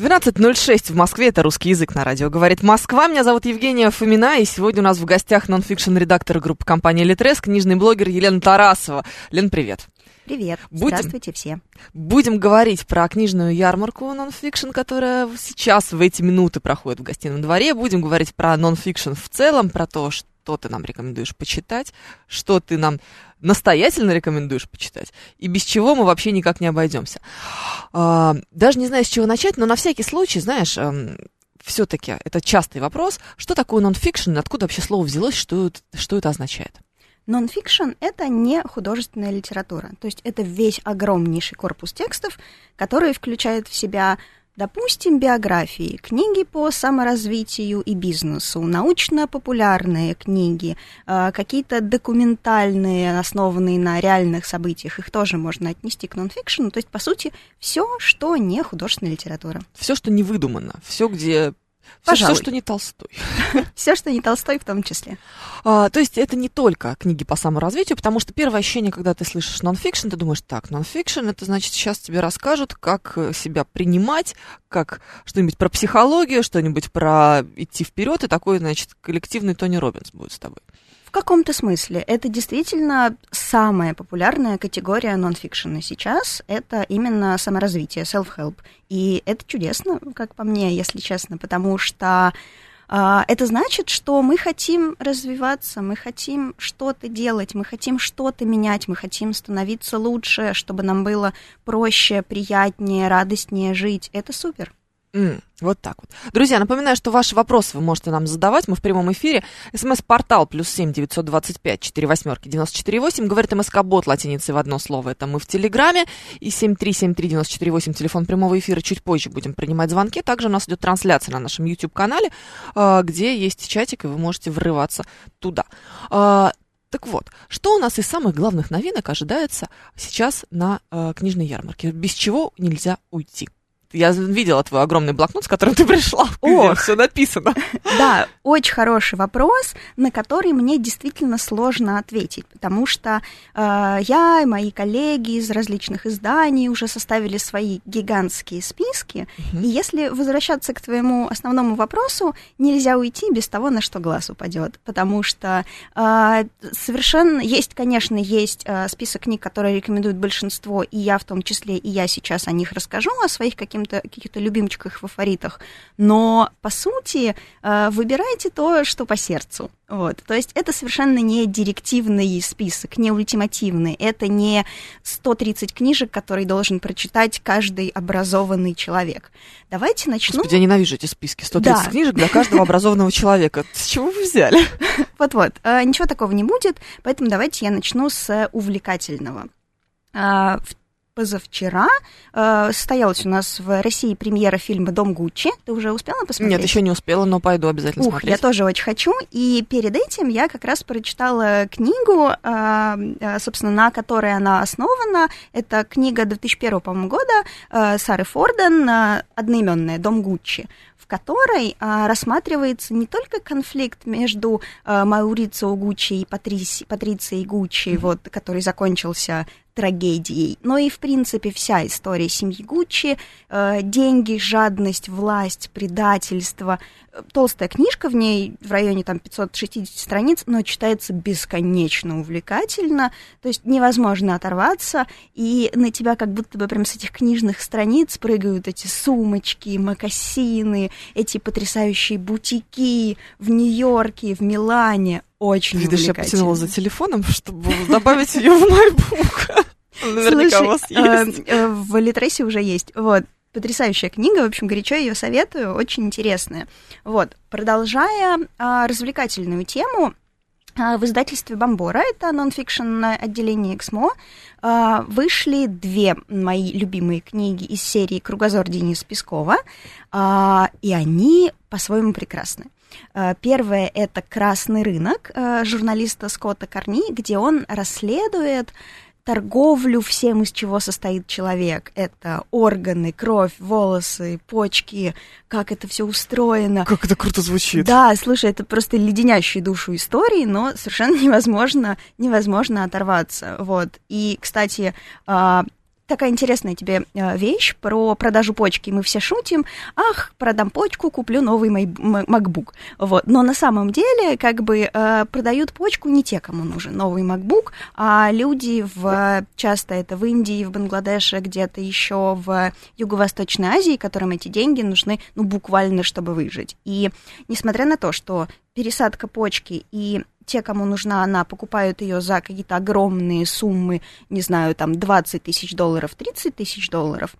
12.06 в Москве, это русский язык на радио. Говорит Москва, меня зовут Евгения Фомина, и сегодня у нас в гостях нонфикшн-редактор группы компании «Литрес», книжный блогер Елена Тарасова. Лен, привет. Привет, Будем- здравствуйте все. Будем говорить про книжную ярмарку нонфикшн, которая сейчас в эти минуты проходит в гостином дворе. Будем говорить про нонфикшн в целом, про то, что ты нам рекомендуешь почитать, что ты нам настоятельно рекомендуешь почитать, и без чего мы вообще никак не обойдемся. А, даже не знаю, с чего начать, но на всякий случай, знаешь, все-таки это частый вопрос, что такое нонфикшн, откуда вообще слово взялось, что, это- что это означает? Нонфикшн — это нехудожественная литература. То есть это весь огромнейший корпус текстов, который включает в себя, допустим, биографии, книги по саморазвитию и бизнесу, научно-популярные книги, э, какие-то документальные, основанные на реальных событиях, их тоже можно отнести к нонфикшну. То есть, по сути, все, что не художественная литература. Все, что не выдумано, все, где... Все, Пожалуй. что не Толстой. Все, что не Толстой в том числе. А, то есть это не только книги по саморазвитию, потому что первое ощущение, когда ты слышишь нонфикшн, ты думаешь, так, нонфикшн, это значит, сейчас тебе расскажут, как э, себя принимать, как что-нибудь про психологию, что-нибудь про идти вперед, и такой, значит, коллективный Тони Робинс будет с тобой. В каком-то смысле это действительно самая популярная категория нонфикшена сейчас. Это именно саморазвитие, self-help. И это чудесно, как по мне, если честно, потому что а, это значит, что мы хотим развиваться, мы хотим что-то делать, мы хотим что-то менять, мы хотим становиться лучше, чтобы нам было проще, приятнее, радостнее жить. Это супер. М, вот так вот. Друзья, напоминаю, что ваши вопросы вы можете нам задавать. Мы в прямом эфире. СМС-портал плюс семь девятьсот двадцать пять четыре восьмерки девяносто четыре восемь. Говорит МСК-бот латиницей в одно слово. Это мы в Телеграме. И семь три семь три девяносто четыре восемь. Телефон прямого эфира. Чуть позже будем принимать звонки. Также у нас идет трансляция на нашем YouTube-канале, а, где есть чатик, и вы можете врываться туда. А, Так вот, что у нас из самых главных новинок ожидается сейчас на э, книжной ярмарке? Без чего нельзя уйти? Я видела твой огромный блокнот, с которым ты пришла. Ох. все написано. Да, очень хороший вопрос, на который мне действительно сложно ответить, потому что э, я и мои коллеги из различных изданий уже составили свои гигантские списки, и если возвращаться к твоему основному вопросу, нельзя уйти без того, на что глаз упадет, потому что э, совершенно есть, конечно, есть э, список книг, которые рекомендуют большинство, и я в том числе, и я сейчас о них расскажу, о своих каким-то, каких-то любимчиках, фаворитах, но, по сути, э, выбирайте то, что по сердцу. Вот. То есть это совершенно не директивный список, не ультимативный. Это не 130 книжек, которые должен прочитать каждый образованный человек. Давайте начну. Господи, я ненавижу эти списки. 130 Да. книжек для каждого образованного человека. С чего вы взяли? Вот-вот, э, ничего такого не будет, поэтому давайте я начну с увлекательного. А, в- Позавчера э, состоялась у нас в России премьера фильма «Дом Гуччи». Ты уже успела посмотреть? Нет, еще не успела, но пойду обязательно Ух, смотреть. я тоже очень хочу. И перед этим я как раз прочитала книгу, э, э, собственно, на которой она основана. Это книга 2001, по-моему, года э, Сары Форден э, «Одноименная. Дом Гуччи», в которой э, рассматривается не только конфликт между э, Маурицио Гуччи и Патриси, Патрицией Гуччи, вот, который закончился трагедией, но и, в принципе, вся история семьи Гуччи, э, деньги, жадность, власть, предательство. Толстая книжка, в ней в районе там 560 страниц, но читается бесконечно увлекательно, то есть невозможно оторваться, и на тебя как будто бы прям с этих книжных страниц прыгают эти сумочки, макасины, эти потрясающие бутики в Нью-Йорке, в Милане. Очень Видишь, я потянула за телефоном, чтобы добавить ее в бук. Наверняка у вас Слушай, есть. э, в Литресе уже есть. Вот. Потрясающая книга, в общем, горячо ее советую, очень интересная. Вот, продолжая а, развлекательную тему, а, в издательстве Бомбора, это нонфикшн отделение Эксмо, а, вышли две мои любимые книги из серии «Кругозор» Дениса Пескова, а, и они по-своему прекрасны. Первое – это «Красный рынок» журналиста Скотта Корни, где он расследует торговлю всем, из чего состоит человек. Это органы, кровь, волосы, почки, как это все устроено. Как это круто звучит. Да, слушай, это просто леденящие душу истории, но совершенно невозможно, невозможно оторваться. Вот. И, кстати, а, такая интересная тебе э, вещь про продажу почки. Мы все шутим, ах, продам почку, куплю новый MacBook. Вот. Но на самом деле, как бы, э, продают почку не те, кому нужен новый MacBook, а люди в, часто это в Индии, в Бангладеше, где-то еще в Юго-Восточной Азии, которым эти деньги нужны, ну, буквально, чтобы выжить. И несмотря на то, что пересадка почки и те, кому нужна она, покупают ее за какие-то огромные суммы, не знаю, там 20 тысяч долларов, 30 тысяч долларов,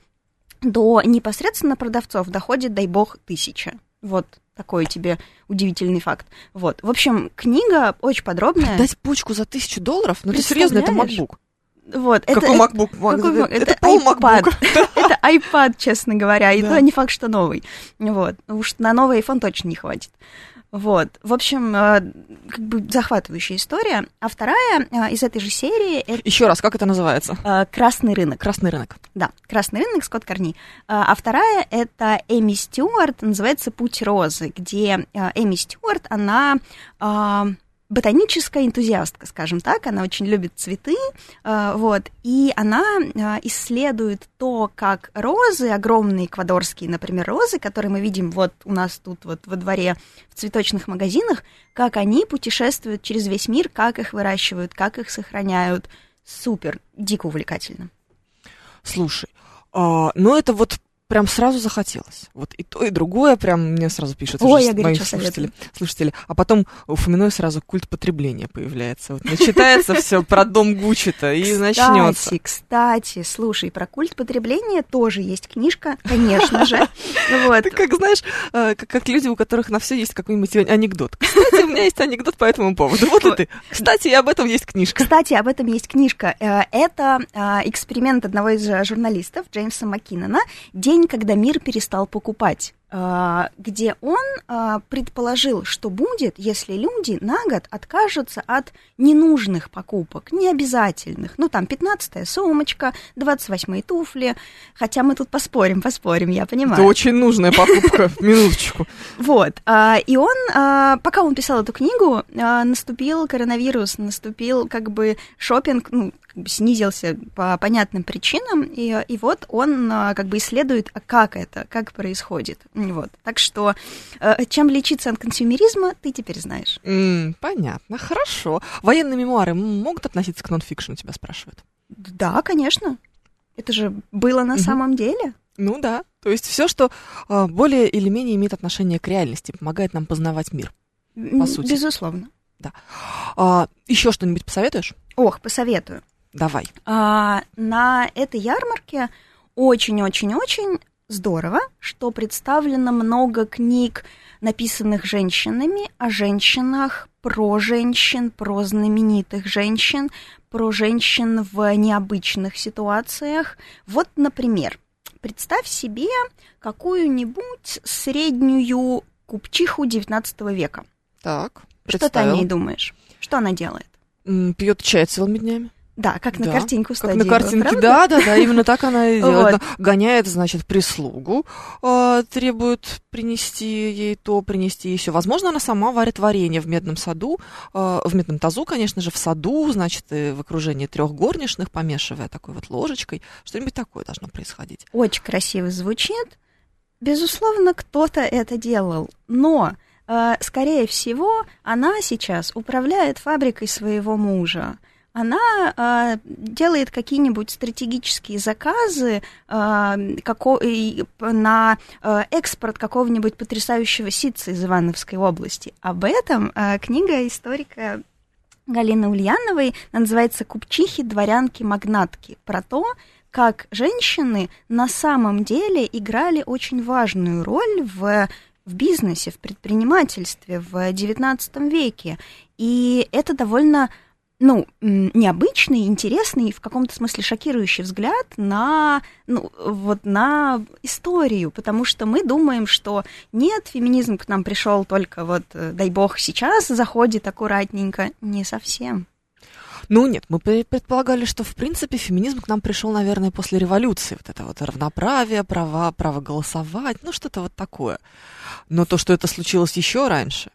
до непосредственно продавцов доходит, дай бог, тысяча. Вот такой тебе удивительный факт. Вот. В общем, книга очень подробная. Дать почку за тысячу долларов? Ну, ты серьезно, это MacBook. Вот, какой это, MacBook? Какой, это, это, пол MacBook. это iPad, честно говоря, и то не факт, что новый. Вот. Уж на новый iPhone точно не хватит. Вот. В общем, э, как бы захватывающая история. А вторая э, из этой же серии... Это... Еще раз, как это называется? Э, Красный рынок. Красный рынок. Да, Красный рынок, Скотт Корни. А вторая это Эми Стюарт, называется «Путь розы», где Эми Стюарт, она ботаническая энтузиастка, скажем так, она очень любит цветы, э, вот, и она э, исследует то, как розы, огромные эквадорские, например, розы, которые мы видим вот у нас тут вот во дворе в цветочных магазинах, как они путешествуют через весь мир, как их выращивают, как их сохраняют. Супер, дико увлекательно. Слушай, а, ну это вот прям сразу захотелось. Вот и то, и другое прям мне сразу пишут Ой, я мои слушатели, слушатели. А потом у Фоминой сразу культ потребления появляется. Вот начитается все про дом Гуччи-то и начнется. Кстати, слушай, про культ потребления тоже есть книжка, конечно же. Вот. Ты как знаешь, э, как люди, у которых на все есть какой-нибудь анекдот. Кстати, у меня есть анекдот по этому поводу. Вот и ты. Кстати, об этом есть книжка. Кстати, об этом есть книжка. Э, это э, эксперимент одного из журналистов, Джеймса Маккинона, «День день, когда мир перестал покупать. А, где он а, предположил, что будет, если люди на год откажутся от ненужных покупок, необязательных. Ну, там, 15-я сумочка, 28-е туфли. Хотя мы тут поспорим, поспорим, я понимаю. Это очень нужная покупка, минуточку. Вот. А, и он, пока он писал эту книгу, наступил коронавирус, наступил как бы шопинг, ну, как бы снизился по понятным причинам, и, и вот он как бы исследует, как это, как происходит. Вот. Так что э, чем лечиться от консюмеризма, ты теперь знаешь. М-м, понятно, хорошо. Военные мемуары могут относиться к нонфикшну, тебя спрашивают? Да, конечно. Это же было на mm-hmm. самом деле. Ну да. То есть все, что э, более или менее имеет отношение к реальности, помогает нам познавать мир. По сути. Безусловно. Да. А, еще что-нибудь посоветуешь? Ох, посоветую. Давай. А, на этой ярмарке очень-очень-очень здорово, что представлено много книг, написанных женщинами, о женщинах, про женщин, про знаменитых женщин, про женщин в необычных ситуациях. Вот, например, представь себе какую-нибудь среднюю купчиху XIX века. Так, Что ты о ней думаешь? Что она делает? Пьет чай целыми днями. Да, как на да, картинку Как на картинке, да, да, да, именно так она и делает. Вот. Гоняет, значит, прислугу, э, требует принести ей то, принести еще. Возможно, она сама варит варенье в медном саду, э, в медном тазу, конечно же, в саду, значит, в окружении трех горничных, помешивая такой вот ложечкой. Что-нибудь такое должно происходить. Очень красиво звучит. Безусловно, кто-то это делал, но э, скорее всего, она сейчас управляет фабрикой своего мужа она э, делает какие-нибудь стратегические заказы э, како, на э, экспорт какого-нибудь потрясающего ситца из Ивановской области. Об этом э, книга историка Галины Ульяновой называется «Купчихи, дворянки, магнатки» про то, как женщины на самом деле играли очень важную роль в в бизнесе, в предпринимательстве в XIX веке. И это довольно ну, необычный, интересный и в каком-то смысле шокирующий взгляд на, ну, вот на историю, потому что мы думаем, что нет, феминизм к нам пришел только вот, э, дай бог, сейчас заходит аккуратненько. Не совсем. Ну нет, мы предполагали, что в принципе феминизм к нам пришел, наверное, после революции. Вот это вот равноправие, права, право голосовать, ну что-то вот такое. Но то, что это случилось еще раньше,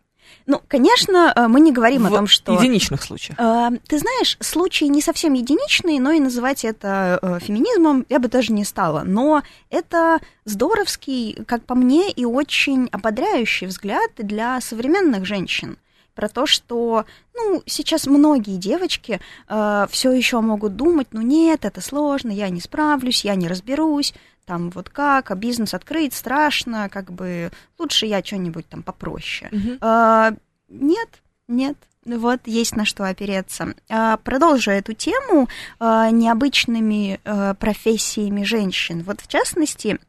ну, конечно, э, мы не говорим в о том, что... единичных случаях. Э, ты знаешь, случаи не совсем единичные, но и называть это э, феминизмом я бы даже не стала. Но это здоровский, как по мне, и очень ободряющий взгляд для современных женщин про то, что, ну, сейчас многие девочки э, все еще могут думать, ну нет, это сложно, я не справлюсь, я не разберусь, там вот как, а бизнес открыть страшно, как бы лучше я что-нибудь там попроще. Uh-huh. А, нет, нет. Вот есть на что опереться. А, продолжу эту тему а, необычными а, профессиями женщин. Вот в частности,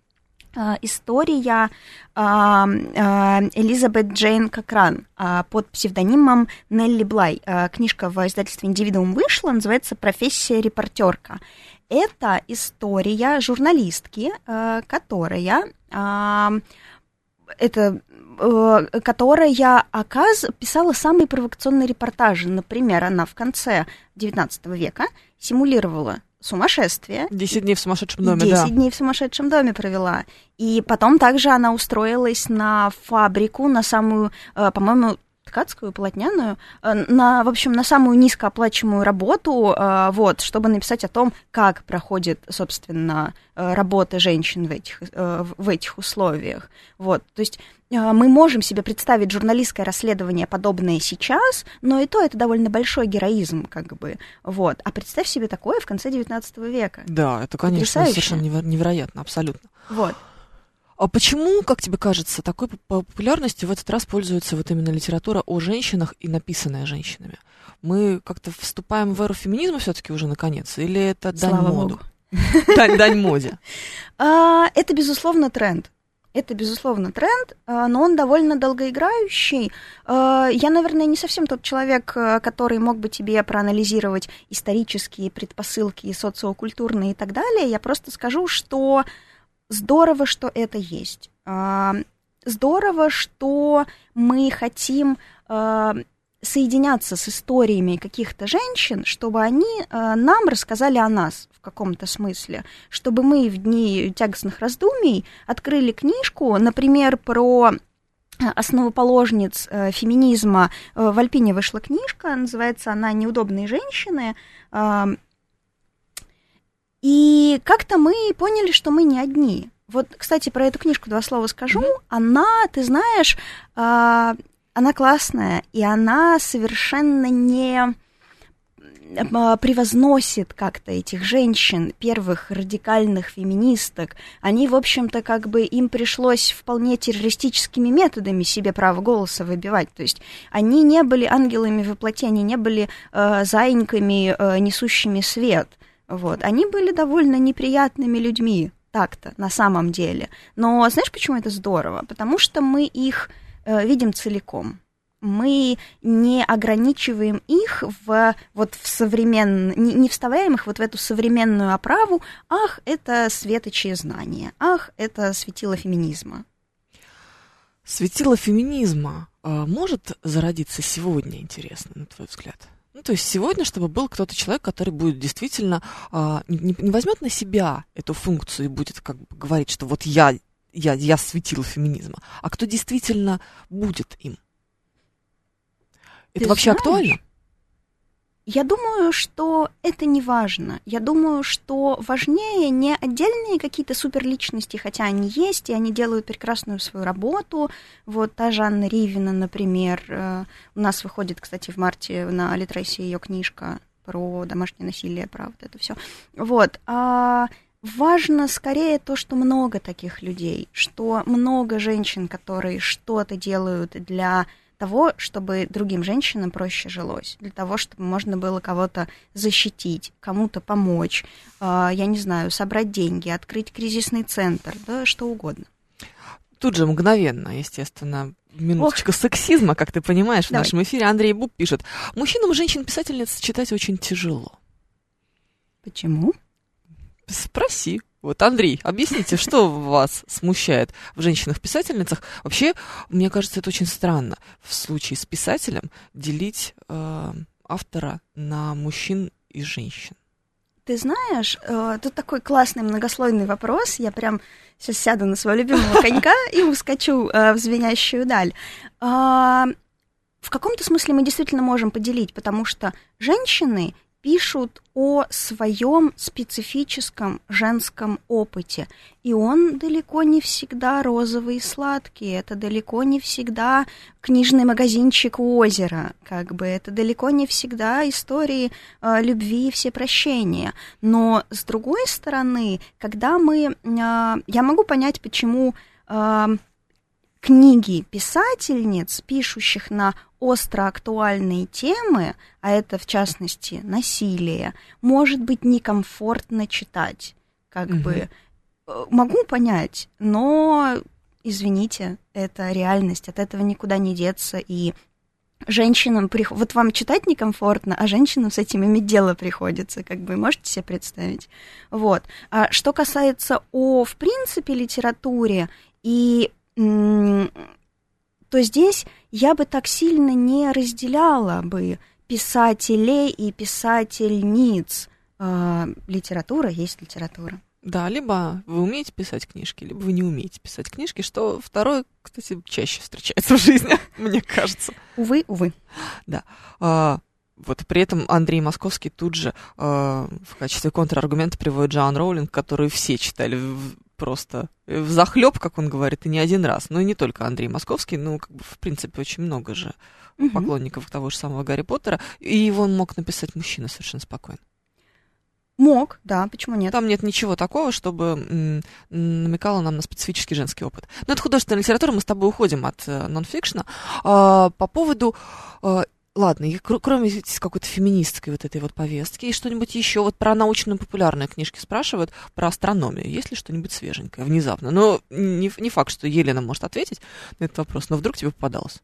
а, история а, а, Элизабет Джейн Кокран под псевдонимом Нелли Блай. Книжка в издательстве «Индивидуум» вышла, называется «Профессия репортерка». Это история журналистки, э, которая это э, которая оказ, писала самые провокационные репортажи. Например, она в конце XIX века симулировала сумасшествие. Десять дней в сумасшедшем доме, 10 да. дней в сумасшедшем доме провела. И потом также она устроилась на фабрику, на самую, э, по-моему, ткацкую, полотняную, э, на, в общем, на самую низкооплачиваемую работу, э, вот, чтобы написать о том, как проходит, собственно, э, работа женщин в этих, в этих условиях. Вот, то есть мы можем себе представить журналистское расследование подобное сейчас, но и то это довольно большой героизм, как бы, вот. А представь себе такое в конце XIX века. Да, это, конечно, совершенно невероятно, абсолютно. Вот. А почему, как тебе кажется, такой популярностью в этот раз пользуется вот именно литература о женщинах и написанная женщинами? Мы как-то вступаем в эру феминизма все-таки уже наконец, или это дань Слава моду? Дань, дань моде. А, это, безусловно, тренд. Это, безусловно, тренд, а, но он довольно долгоиграющий. А, я, наверное, не совсем тот человек, который мог бы тебе проанализировать исторические предпосылки, социокультурные и так далее. Я просто скажу, что здорово, что это есть. А, здорово, что мы хотим а, соединяться с историями каких-то женщин, чтобы они а, нам рассказали о нас в каком-то смысле, чтобы мы в дни тягостных раздумий открыли книжку, например, про основоположниц э, феминизма. Э, в Альпине вышла книжка, называется она «Неудобные женщины». И как-то мы поняли, что мы не одни. Вот, кстати, про эту книжку два слова скажу. Mm-hmm. Она, ты знаешь, э, она классная, и она совершенно не а, превозносит как-то этих женщин, первых радикальных феминисток. Они, в общем-то, как бы им пришлось вполне террористическими методами себе право голоса выбивать. То есть они не были ангелами воплоти, они не были э, заиньками, э, несущими свет. Вот. Они были довольно неприятными людьми, так-то, на самом деле. Но знаешь, почему это здорово? Потому что мы их э, видим целиком. Мы не ограничиваем их в, вот в современную, не, не вставляем их вот в эту современную оправу. Ах, это светочие знания. Ах, это светило феминизма. Светило феминизма э, может зародиться сегодня, интересно, на твой взгляд? Ну, то есть сегодня, чтобы был кто-то человек, который будет действительно а, не, не возьмет на себя эту функцию и будет как бы говорить, что вот я, я, я светил феминизма, а кто действительно будет им. Это Ты вообще знаешь, актуально? Я думаю, что это не важно. Я думаю, что важнее не отдельные какие-то суперличности, хотя они есть, и они делают прекрасную свою работу. Вот та же Анна Ривина, например. Э, у нас выходит, кстати, в марте на Литресе ее книжка про домашнее насилие, про вот это все. Вот. А важно скорее то, что много таких людей, что много женщин, которые что-то делают для того, чтобы другим женщинам проще жилось, для того, чтобы можно было кого-то защитить, кому-то помочь, а, я не знаю, собрать деньги, открыть кризисный центр, да, что угодно. Тут же мгновенно, естественно, минуточка Ох. сексизма, как ты понимаешь, Давай. в нашем эфире Андрей Буб пишет. Мужчинам женщин-писательниц читать очень тяжело. Почему? Спроси. Вот, Андрей, объясните, что вас смущает в женщинах-писательницах? Вообще, мне кажется, это очень странно в случае с писателем делить э, автора на мужчин и женщин. Ты знаешь, э, тут такой классный многослойный вопрос. Я прям сейчас сяду на своего любимого конька и ускочу э, в звенящую даль. Э, в каком-то смысле мы действительно можем поделить, потому что женщины пишут о своем специфическом женском опыте. И он далеко не всегда розовый и сладкий, это далеко не всегда книжный магазинчик у озера, как бы это далеко не всегда истории э, любви и всепрощения. Но с другой стороны, когда мы... Э, я могу понять, почему... Э, книги писательниц, пишущих на остро актуальные темы, а это в частности насилие, может быть некомфортно читать. Как угу. бы э, могу понять, но извините, это реальность, от этого никуда не деться, и женщинам, вот вам читать некомфортно, а женщинам с этим иметь дело приходится, как бы, можете себе представить? Вот. А что касается о, в принципе, литературе и то здесь я бы так сильно не разделяла бы писателей и писательниц. Э, литература есть литература. Да, либо вы умеете писать книжки, либо вы не умеете писать книжки, что второе, кстати, чаще встречается в жизни, мне кажется. Увы, увы. Да. А, вот при этом Андрей Московский тут же э, в качестве контраргумента приводит Джоан Роулинг, которую все читали просто в захлеб, как он говорит, и не один раз. Ну и не только Андрей Московский, ну, как бы, в принципе, очень много же угу. поклонников того же самого Гарри Поттера. И его он мог написать мужчина совершенно спокойно. Мог, да, почему нет? Там нет ничего такого, чтобы намекало нам на специфический женский опыт. Но это художественная литература, мы с тобой уходим от э, нонфикшна. А, по поводу а, Ладно, и кроме какой-то феминистской вот этой вот повестки, и что-нибудь еще, вот про научно-популярные книжки спрашивают, про астрономию, есть ли что-нибудь свеженькое, внезапно? Но не, не факт, что Елена может ответить на этот вопрос, но вдруг тебе попадалось.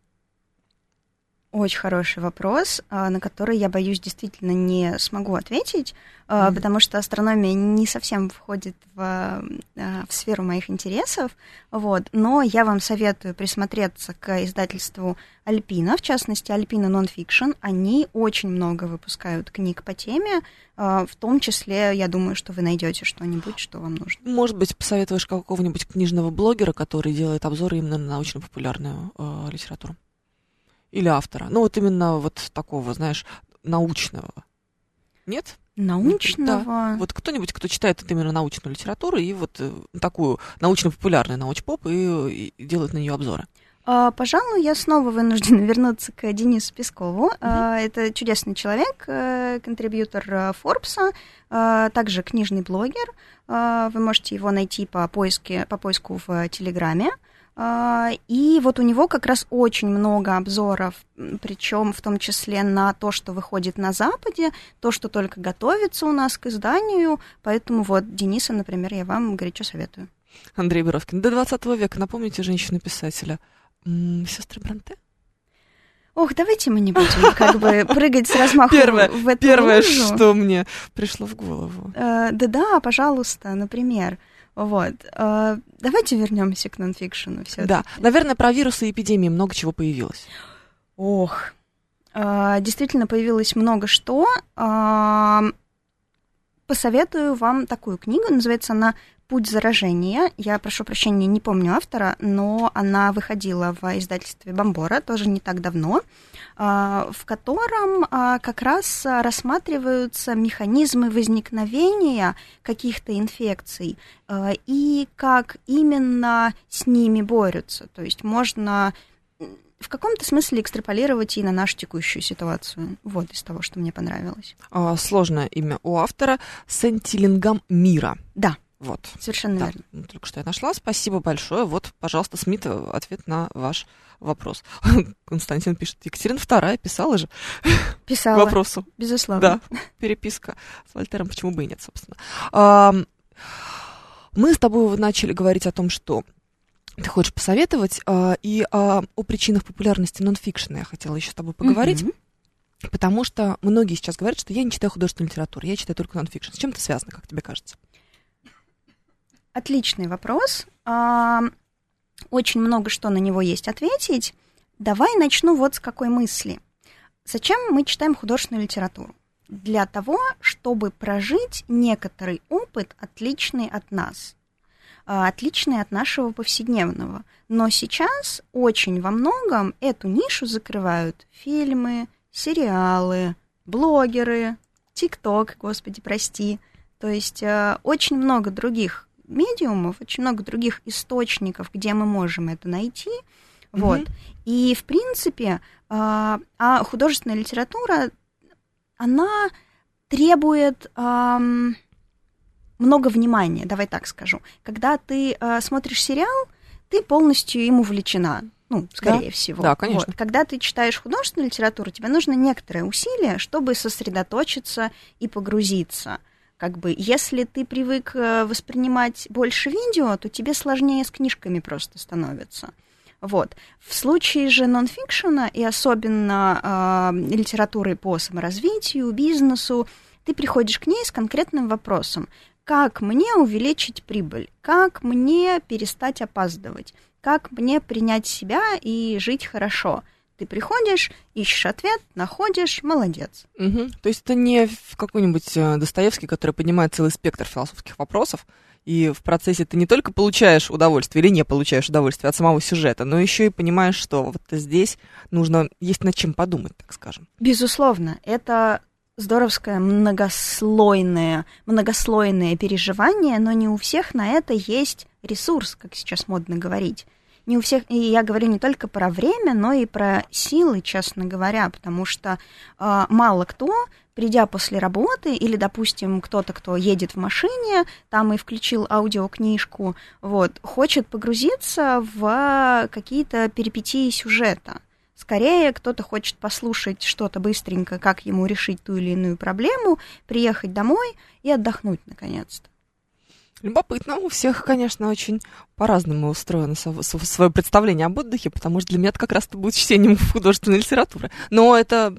Очень хороший вопрос, а, на который я боюсь действительно не смогу ответить, mm-hmm. потому что астрономия не совсем входит в, а, в сферу моих интересов. Вот. Но я вам советую присмотреться к издательству Альпина, в частности, Альпина Nonfiction. Они очень много выпускают книг по теме, в том числе, я думаю, что вы найдете что-нибудь, что вам нужно. Может быть, посоветуешь какого-нибудь книжного блогера, который делает обзоры именно на научно-популярную э, литературу? Или автора? Ну, вот именно вот такого, знаешь, научного. Нет? Научного? Да. Вот кто-нибудь, кто читает именно научную литературу и вот э, такую научно-популярную научпоп и, и делает на нее обзоры. А, пожалуй, я снова вынуждена вернуться к Денису Пескову. Mm-hmm. Это чудесный человек, э, контрибьютор э, Форбса, также книжный блогер. Вы можете его найти по, поиске, по поиску в Телеграме. А, и вот у него как раз очень много обзоров, причем в том числе на то, что выходит на Западе, то, что только готовится у нас к изданию. Поэтому вот Дениса, например, я вам горячо советую. Андрей Боровкин. До 20 века, напомните, женщины-писателя. Сестры Бранте? Ох, давайте мы не будем как бы прыгать с размаху первое, в эту Первое, лужу. что мне пришло в голову. Э, да-да, пожалуйста, например. Вот. А, давайте вернемся к нонфикшену все Да, наверное, про вирусы и эпидемии много чего появилось. Ох, а, действительно появилось много что. Посоветую вам такую книгу, называется она «Путь заражения». Я прошу прощения, не помню автора, но она выходила в издательстве «Бомбора» тоже не так давно. А, в котором а, как раз рассматриваются механизмы возникновения каких-то инфекций а, и как именно с ними борются. То есть можно в каком-то смысле экстраполировать и на нашу текущую ситуацию. Вот из того, что мне понравилось. Сложное имя у автора. Сентилингам мира. Да. Вот. Совершенно да, верно. Только что я нашла. Спасибо большое. Вот, пожалуйста, Смит, ответ на ваш вопрос. Константин пишет, Екатерина вторая писала же писала, вопросу. Безусловно. Да, переписка с Вольтером, почему бы и нет, собственно. Мы с тобой начали говорить о том, что ты хочешь посоветовать. А, и о причинах популярности нонфикшена я хотела еще с тобой поговорить. Мгм. Потому что многие сейчас говорят, что я не читаю художественную литературу, я читаю только нонфикшн. С чем это связано, как тебе кажется? Отличный вопрос. А, Очень много что на него есть ответить. Давай начну вот с какой мысли. Зачем мы читаем художественную литературу? Для того, чтобы прожить некоторый опыт, отличный от нас, а, отличный от нашего повседневного. Но сейчас очень во многом эту нишу закрывают фильмы, сериалы, блогеры, ТикТок, господи, прости. То есть э, очень много других медиумов, очень много других источников, где мы можем это найти. Вот. Мгм. И, в принципе, а а художественная литература, она требует много внимания, давай так скажу. Когда ты а, смотришь сериал, ты полностью им увлечена. Ну, скорее всего. Да, конечно. Вот. Когда ты читаешь художественную литературу, тебе нужно некоторое усилие, чтобы сосредоточиться и погрузиться. Как бы, если ты привык э, воспринимать больше видео, то тебе сложнее с книжками просто становится. Вот. В случае же нонфикшена и особенно э, литературы по саморазвитию, бизнесу, ты приходишь к ней с конкретным вопросом. Как мне увеличить прибыль? Как мне перестать опаздывать? Как мне принять себя и жить хорошо? Ты приходишь, ищешь ответ, находишь, молодец. Мгм. То есть это не какой-нибудь э, Достоевский, который поднимает целый спектр философских вопросов, и в процессе ты не только получаешь удовольствие или не получаешь удовольствие от самого сюжета, но еще и понимаешь, что вот здесь нужно, есть над чем подумать, так скажем. Безусловно, это здоровское многослойное, многослойное переживание, но не у всех на это есть ресурс, как сейчас модно говорить. Не у всех, и я говорю не только про время, но и про силы, честно говоря, потому что э, мало кто, придя после работы, или, допустим, кто-то, кто едет в машине, там и включил аудиокнижку, вот, хочет погрузиться в какие-то перипетии сюжета. Скорее, кто-то хочет послушать что-то быстренько, как ему решить ту или иную проблему, приехать домой и отдохнуть наконец-то. Любопытно. У всех, конечно, очень по-разному устроено свое представление об отдыхе, потому что для меня это как раз-то будет чтением художественной литературы. Но это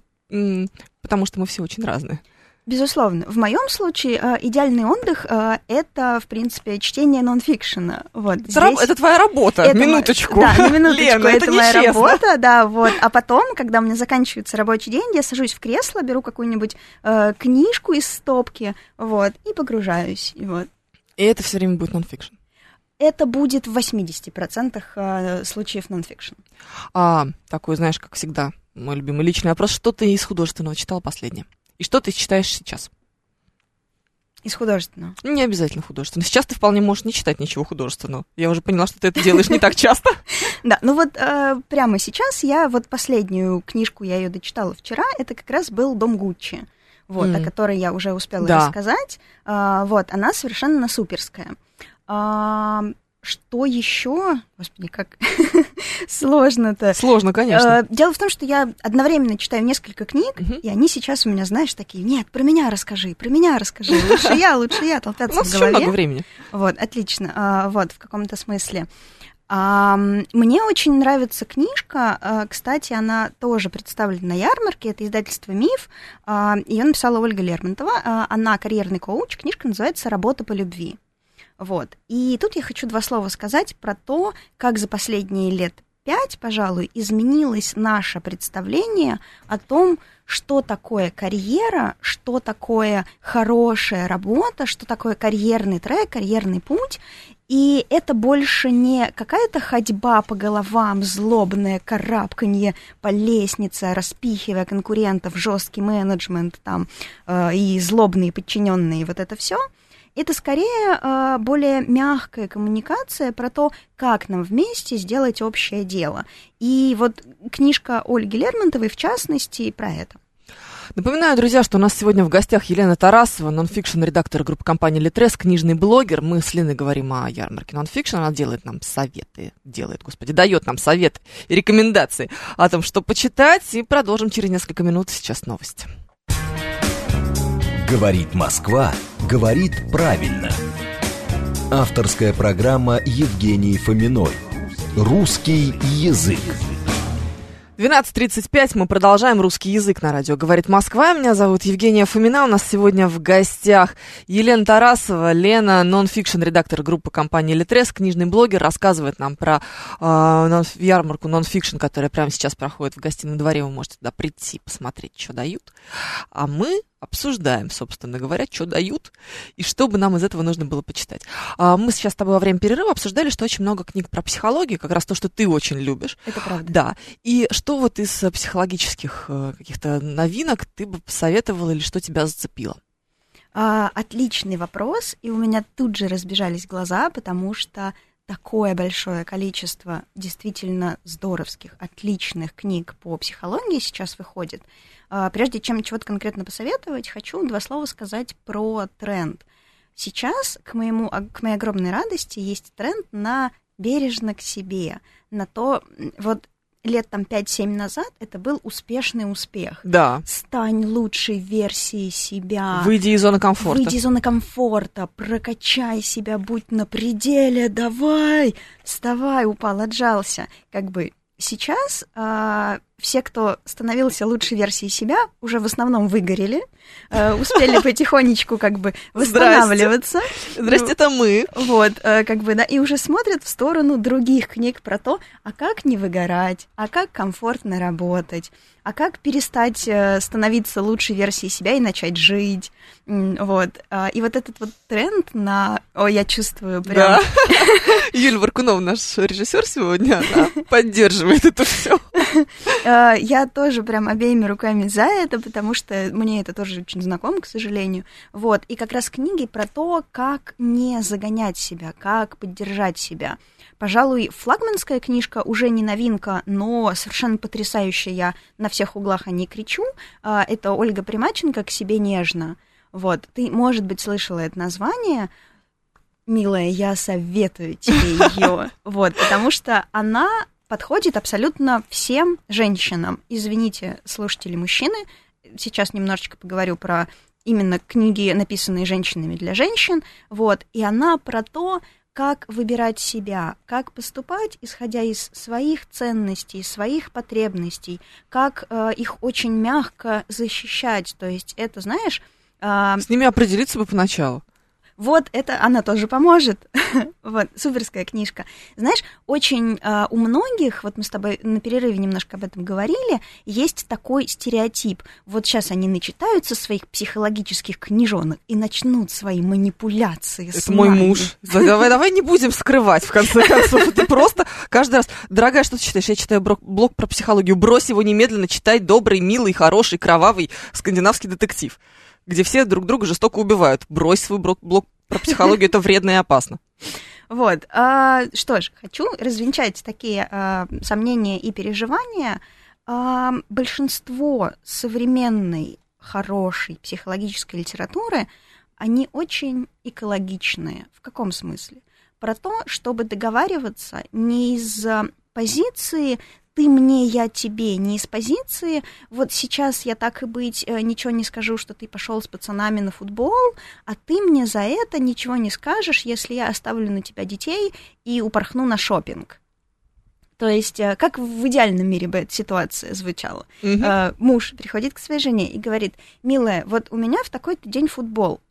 потому что мы все очень разные. Безусловно. В моем случае э, идеальный отдых э, это, в принципе, чтение нонфикшена. Вот, Это, раб- это твоя работа. Это минуточку. Да, на минуточку. Лена, это это моя нечестно. работа, да, вот. А потом, когда у меня заканчивается рабочий день, я сажусь в кресло, беру какую-нибудь э, книжку из стопки, вот, и погружаюсь. И вот. И это все время будет нонфикшн. Это будет в 80% э, случаев нонфикшн. А, такой, знаешь, как всегда, мой любимый личный вопрос. Что ты из художественного читал последнее? И что ты читаешь сейчас? Из художественного. Не обязательно художественно. Сейчас ты вполне можешь не читать ничего художественного. Я уже поняла, что ты это делаешь не так часто. Да, ну вот э, прямо сейчас я вот последнюю книжку, я ее дочитала вчера, это как раз был «Дом Гуччи», вот, М. о которой я уже успела Да. рассказать. А, вот, она совершенно суперская. А, что еще? Господи, как сложно-то. Сложно, конечно. Э, Дело в том, что я одновременно читаю несколько книг, и они сейчас у меня, знаешь, такие, нет, про меня расскажи, про меня расскажи, лучше я, лучше я, У толпятся нас в голове. много времени. Вот, отлично. А, Вот, в каком-то смысле. А, Мне очень нравится книжка. а, Кстати, она тоже представлена на ярмарке. Это издательство «Миф». Ее написала Ольга Лермонтова. А, Она карьерный коуч. Книжка называется «Работа по любви». Вот. И тут я хочу два слова сказать про то, как за последние лет пять, пожалуй, изменилось наше представление о том, что такое карьера, что такое хорошая работа, что такое карьерный трек, карьерный путь. И это больше не какая-то ходьба по головам, злобное карабканье по лестнице, распихивая конкурентов, жесткий менеджмент там э, и злобные подчиненные, вот это все. Это скорее э, более мягкая коммуникация про то, как нам вместе сделать общее дело. И вот книжка Ольги Лермонтовой, в частности, про это. Напоминаю, друзья, что у нас сегодня в гостях Елена Тарасова, нонфикшн-редактор группы компании Литрес, книжный блогер. Мы с Леной говорим о ярмарке нонфикшн. Она делает нам советы, делает, господи, дает нам советы и рекомендации о том, что почитать. И продолжим через несколько минут. Сейчас новости. Говорит Москва, говорит правильно. Авторская программа Евгении Фоминой. Русский язык. 12.35, мы продолжаем русский язык на радио. Говорит Москва, меня зовут Евгения Фомина. У нас сегодня в гостях Елена Тарасова, Лена, нон-фикшн, редактор группы компании Литрес, книжный блогер, рассказывает нам про э, ярмарку нон-фикшн, которая прямо сейчас проходит в гостином дворе. Вы можете туда прийти, посмотреть, что дают. А мы обсуждаем, собственно говоря, что дают и что бы нам из этого нужно было почитать. А, мы сейчас с тобой во время перерыва обсуждали, что очень много книг про психологию, как раз то, что ты очень любишь. Это правда. Да. И что вот из психологических э, каких-то новинок ты бы посоветовала или что тебя зацепило? А, отличный вопрос, и у меня тут же разбежались глаза, потому что такое большое количество действительно здоровских, отличных книг по психологии сейчас выходит. А, прежде чем чего-то конкретно посоветовать, хочу два слова сказать про тренд. Сейчас, к, моему, к моей огромной радости, есть тренд на бережно к себе, на то, вот лет там 5-7 назад это был успешный успех. Да. Стань лучшей версией себя. Выйди из зоны комфорта. Выйди из зоны комфорта, прокачай себя, будь на пределе, давай, вставай, упал, отжался. Как бы сейчас а, все, кто становился лучшей версией себя, уже в основном выгорели, э, успели потихонечку как бы восстанавливаться. Здрасте, это мы. Вот, э, как бы, да, и уже смотрят в сторону других книг про то, а как не выгорать, а как комфортно работать, а как перестать э, становиться лучшей версией себя и начать жить. Вот. А, и вот этот вот тренд на... О, я чувствую прям... Да. Юлия Варкунова, наш режиссер сегодня, она поддерживает это все. Э, я тоже прям обеими руками за это, потому что мне это тоже очень знакомо, к сожалению. Вот. И как раз книги про то, как не загонять себя, как поддержать себя. Пожалуй, флагманская книжка уже не новинка, но совершенно потрясающая. Я на всех углах о ней кричу. Э, это Ольга Примаченко «К себе нежно». Вот, ты, может быть, слышала это название, милая, я советую тебе ее. Вот, потому что она подходит абсолютно всем женщинам. Извините, слушатели мужчины, сейчас немножечко поговорю про именно книги, написанные женщинами для женщин, вот, и она про то, как выбирать себя, как поступать, исходя из своих ценностей, своих потребностей, как э, их очень мягко защищать. То есть это, знаешь... Э, С ними определиться бы поначалу. Вот это она тоже поможет. вот, суперская книжка. Знаешь, очень э, у многих, вот мы с тобой на перерыве немножко об этом говорили, есть такой стереотип. Вот сейчас они начитаются своих психологических книжонок и начнут свои манипуляции. Это мой муж. Давай, давай не будем скрывать, в конце концов. Это просто каждый раз. Дорогая, что ты читаешь? Я читаю блог про психологию. Брось его немедленно, читай добрый, милый, хороший, кровавый скандинавский детектив где все друг друга жестоко убивают. Брось свой блок, блок про психологию, это вредно и опасно. Вот. А, что ж, хочу развенчать такие а, сомнения и переживания. А, большинство современной хорошей психологической литературы, они очень экологичные. В каком смысле? Про то, чтобы договариваться не из позиции ты мне, я тебе, не из позиции, вот сейчас я так и быть э, ничего не скажу, что ты пошел с пацанами на футбол, а ты мне за это ничего не скажешь, если я оставлю на тебя детей и упорхну на шопинг. То есть, э, как в идеальном мире бы эта ситуация звучала. Угу. Муж приходит к своей жене и говорит, милая, вот у меня в такой-то день футбол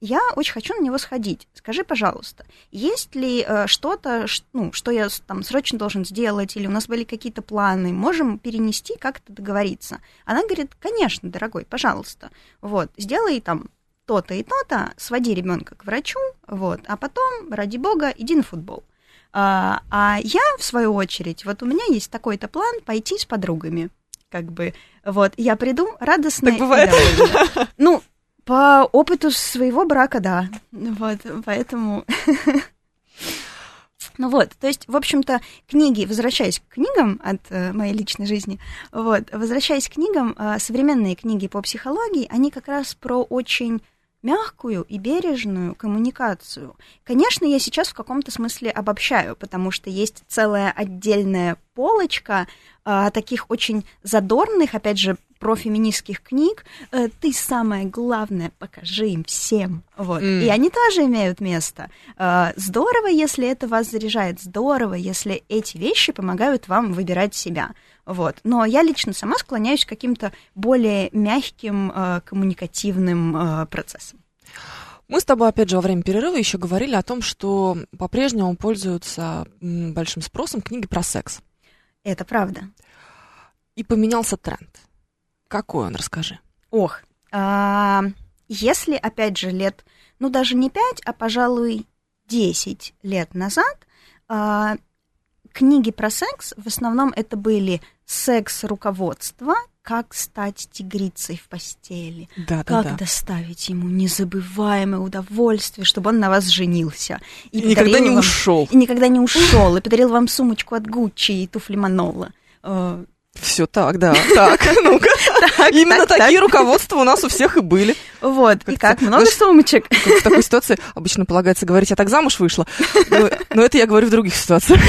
я очень хочу на него сходить. Скажи, пожалуйста, есть ли э, что-то, ну, что я там срочно должен сделать, или у нас были какие-то планы, можем перенести, как-то договориться? Она говорит, конечно, дорогой, пожалуйста, вот, сделай там то-то и то-то, своди ребенка к врачу, вот, а потом, ради бога, иди на футбол. А, а я, в свою очередь, вот у меня есть такой-то план пойти с подругами, как бы, вот, я приду радостная. Так бывает. Ну, по опыту своего брака, да. Вот, поэтому... Ну вот, то есть, в общем-то, книги, возвращаясь к книгам от э, моей личной жизни, вот, возвращаясь к книгам, э, современные книги по психологии, они как раз про очень мягкую и бережную коммуникацию. Конечно, я сейчас в каком-то смысле обобщаю, потому что есть целая отдельная полочка а, таких очень задорных, опять же, профеминистских книг, э, ты самое главное, покажи им всем. Вот. М. И они тоже имеют место. Э, Здорово, если это вас заряжает, здорово, если эти вещи помогают вам выбирать себя. Вот. Но я лично сама склоняюсь к каким-то более мягким э, коммуникативным э, процессам. Мы с тобой, опять же, во время перерыва еще говорили о том, что по-прежнему пользуются большим спросом книги про секс. Это правда. И поменялся тренд. Какой он, расскажи. Ох, а, если, опять же, лет, ну, даже не 5, а, пожалуй, 10 лет назад а, книги про секс, в основном это были секс-руководство, как стать тигрицей в постели, Да, да, как да. доставить ему незабываемое удовольствие, чтобы он на вас женился. И никогда подарил не вам- ушел. И никогда не ушел, и подарил вам сумочку от Гуччи и туфли Манола. Все так, да. Так, ну-ка. Именно так, такие руководства у нас у всех и были. Вот, и как, много сумочек? В такой ситуации обычно полагается говорить, я так замуж вышла. Но, это я говорю в других ситуациях.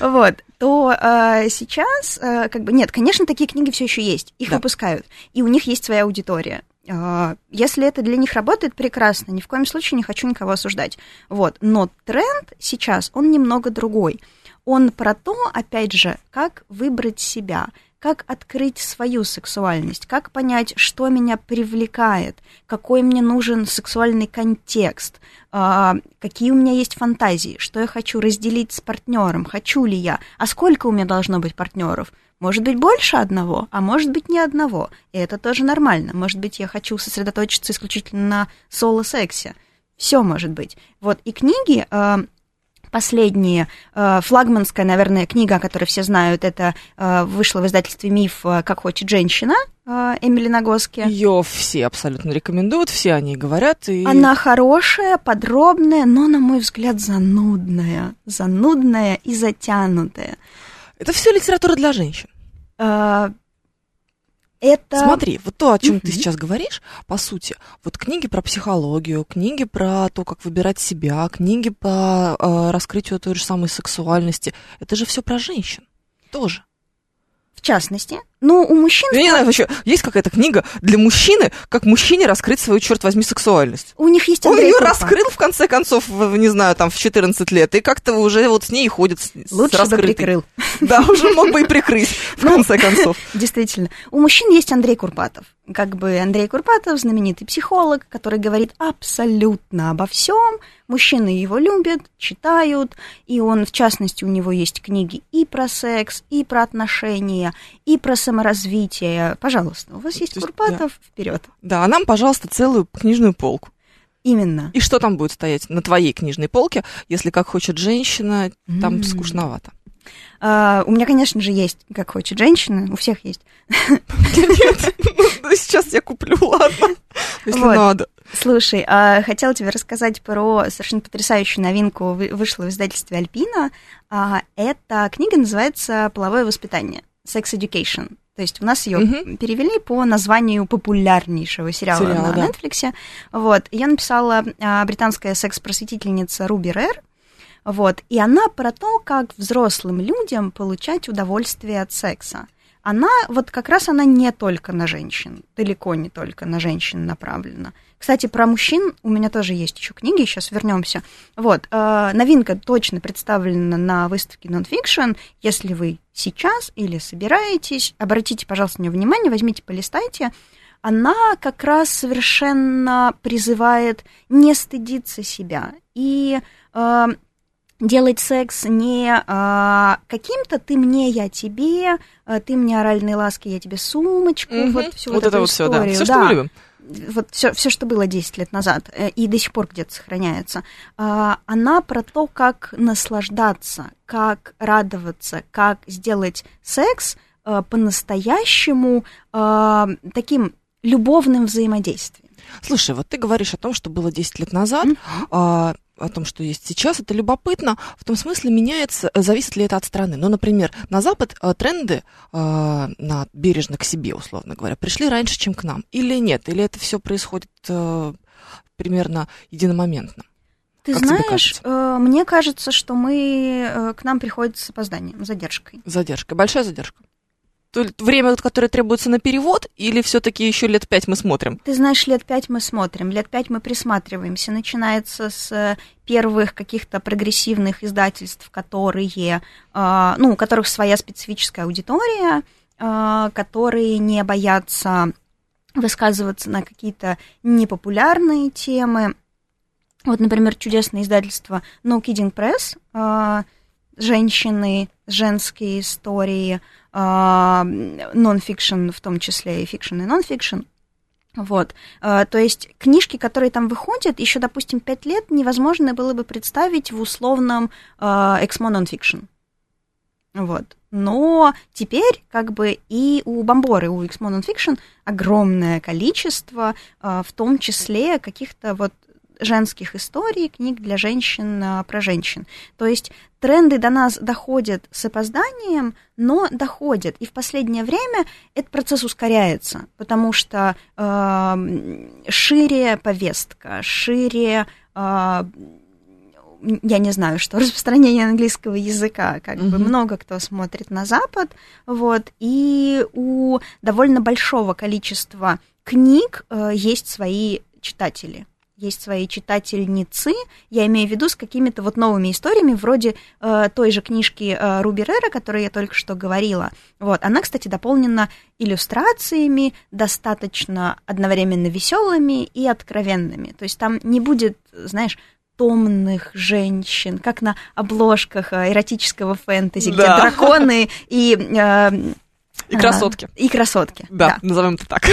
Вот, то э, сейчас, э, как бы, нет, конечно, такие книги все еще есть, их выпускают, и у них есть своя аудитория. Э, Если это для них работает, прекрасно, ни в коем случае не хочу никого осуждать. Вот, но тренд сейчас, он немного другой. Он про то, опять же, как выбрать себя, как открыть свою сексуальность, как понять, что меня привлекает, какой мне нужен сексуальный контекст, а, какие у меня есть фантазии, что я хочу разделить с партнером, хочу ли я, а сколько у меня должно быть партнеров. Может быть, больше одного, а может быть, не одного. И это тоже нормально. Может быть, я хочу сосредоточиться исключительно на соло-сексе. Все может быть. Вот, и книги, э, последние, э, флагманская, наверное, книга, о которой все знают, это э, вышла в издательстве «Миф. э, Как хочет женщина» Эмили Нагоски. Ее все абсолютно рекомендуют, все они говорят. И... Она хорошая, подробная, но, на мой взгляд, занудная. Занудная и затянутая. Это все литература для женщин. Это... Смотри, вот то, о чем ты Мгм. сейчас говоришь, по сути, вот книги про психологию, книги про то, как выбирать себя, книги по э, раскрытию той же самой сексуальности, это же все про женщин тоже. В частности, ну, у мужчин... Я не знаю, вообще, есть какая-то книга для мужчины, как мужчине раскрыть свою, черт возьми, сексуальность. У них есть Он Андрей ее Крупа. раскрыл, в конце концов, в, не знаю, там, в 14 лет, и как-то уже вот с ней ходит с, с Лучше бы раскрытой. прикрыл. Да, уже мог бы и прикрыть, в конце концов. Действительно. У мужчин есть Андрей Курпатов. Как бы Андрей Курпатов, знаменитый психолог, который говорит абсолютно обо всем. Мужчины его любят, читают, и он, в частности, у него есть книги и про секс, и про отношения, и про саморазвитие. Пожалуйста, у вас есть есть, Курпатов, вперед. Да, а нам, пожалуйста, целую книжную полку. Именно. И что там будет стоять на твоей книжной полке, если как хочет женщина, там М. скучновато. А, у меня, конечно же, есть, как хочет женщина, у всех есть. Нет, сейчас я куплю, ладно, если надо. Слушай, а, хотела тебе рассказать про совершенно потрясающую новинку, вы- вышла в издательстве Альпина. Эта книга называется «Половое воспитание» Sex Education. То есть у нас ее Мгм. перевели по названию популярнейшего сериала, Сериала, на да. Netflix. Вот. Ее написала а, британская секс-просветительница Руби Рэр. Вот. И она про то, как взрослым людям получать удовольствие от секса. Она, вот как раз она не только на женщин, далеко не только на женщин направлена. Кстати, про мужчин у меня тоже есть еще книги, сейчас вернемся. Вот, э, новинка точно представлена на выставке Nonfiction. Если вы сейчас или собираетесь, обратите, пожалуйста, на нее внимание, возьмите, полистайте. Она как раз совершенно призывает не стыдиться себя и э, делать секс не а, каким-то ты мне, я тебе, а, ты мне оральные ласки, я тебе сумочку, Мгм. вот всю вот вот, это эту вот все, да. Все, что мы любим. вот все, все, что было 10 лет назад, э, и до сих пор где-то сохраняется, а, она про то, как наслаждаться, как радоваться, как сделать секс а, по-настоящему а, таким любовным взаимодействием. Слушай, вот ты говоришь о том, что было 10 лет назад, а, о том, что есть сейчас, это любопытно. В том смысле меняется, э, зависит ли это от страны. Ну, например, на Запад э, тренды э, на бережно к себе, условно говоря, пришли раньше, чем к нам. Или нет? Или это все происходит э, примерно единомоментно? Ты Как знаешь, кажется? э, мне кажется, что мы к нам приходят с опозданием, задержкой. Задержка, большая задержка. Время, которое требуется на перевод, или все-таки еще лет пять мы смотрим? Ты знаешь, лет пять мы смотрим, лет пять мы присматриваемся. Начинается с э, первых каких-то прогрессивных издательств, которые, э, ну, у которых своя специфическая аудитория, э, которые не боятся высказываться на какие-то непопулярные темы. Вот, например, чудесное издательство No Kidding Press, женщины, женские истории, нон-фикшн в том числе, и фикшн, и нон-фикшн. Вот, э, то есть книжки, которые там выходят, еще, допустим, пять лет невозможно было бы представить в условном эксмо нон-фикшн. Вот. Но теперь как бы и у Бомборы, у Эксмо Nonfiction огромное количество, в том числе каких-то вот женских историй, книг для женщин а, про женщин. То есть тренды до нас доходят с опозданием, но доходят. И в последнее время этот процесс ускоряется, потому что э, шире повестка, шире э, я не знаю, что распространение английского языка, как mm-hmm. бы много кто смотрит на Запад, вот, и у довольно большого количества книг э, есть свои читатели есть свои читательницы, я имею в виду с какими-то вот новыми историями, вроде э, той же книжки э, Руби Рера, о которой я только что говорила. Вот, она, кстати, дополнена иллюстрациями, достаточно одновременно веселыми и откровенными. То есть там не будет, знаешь, томных женщин, как на обложках э, эротического фэнтези, да. где драконы и э, и красотки. И красотки. Да, да. назовем это так.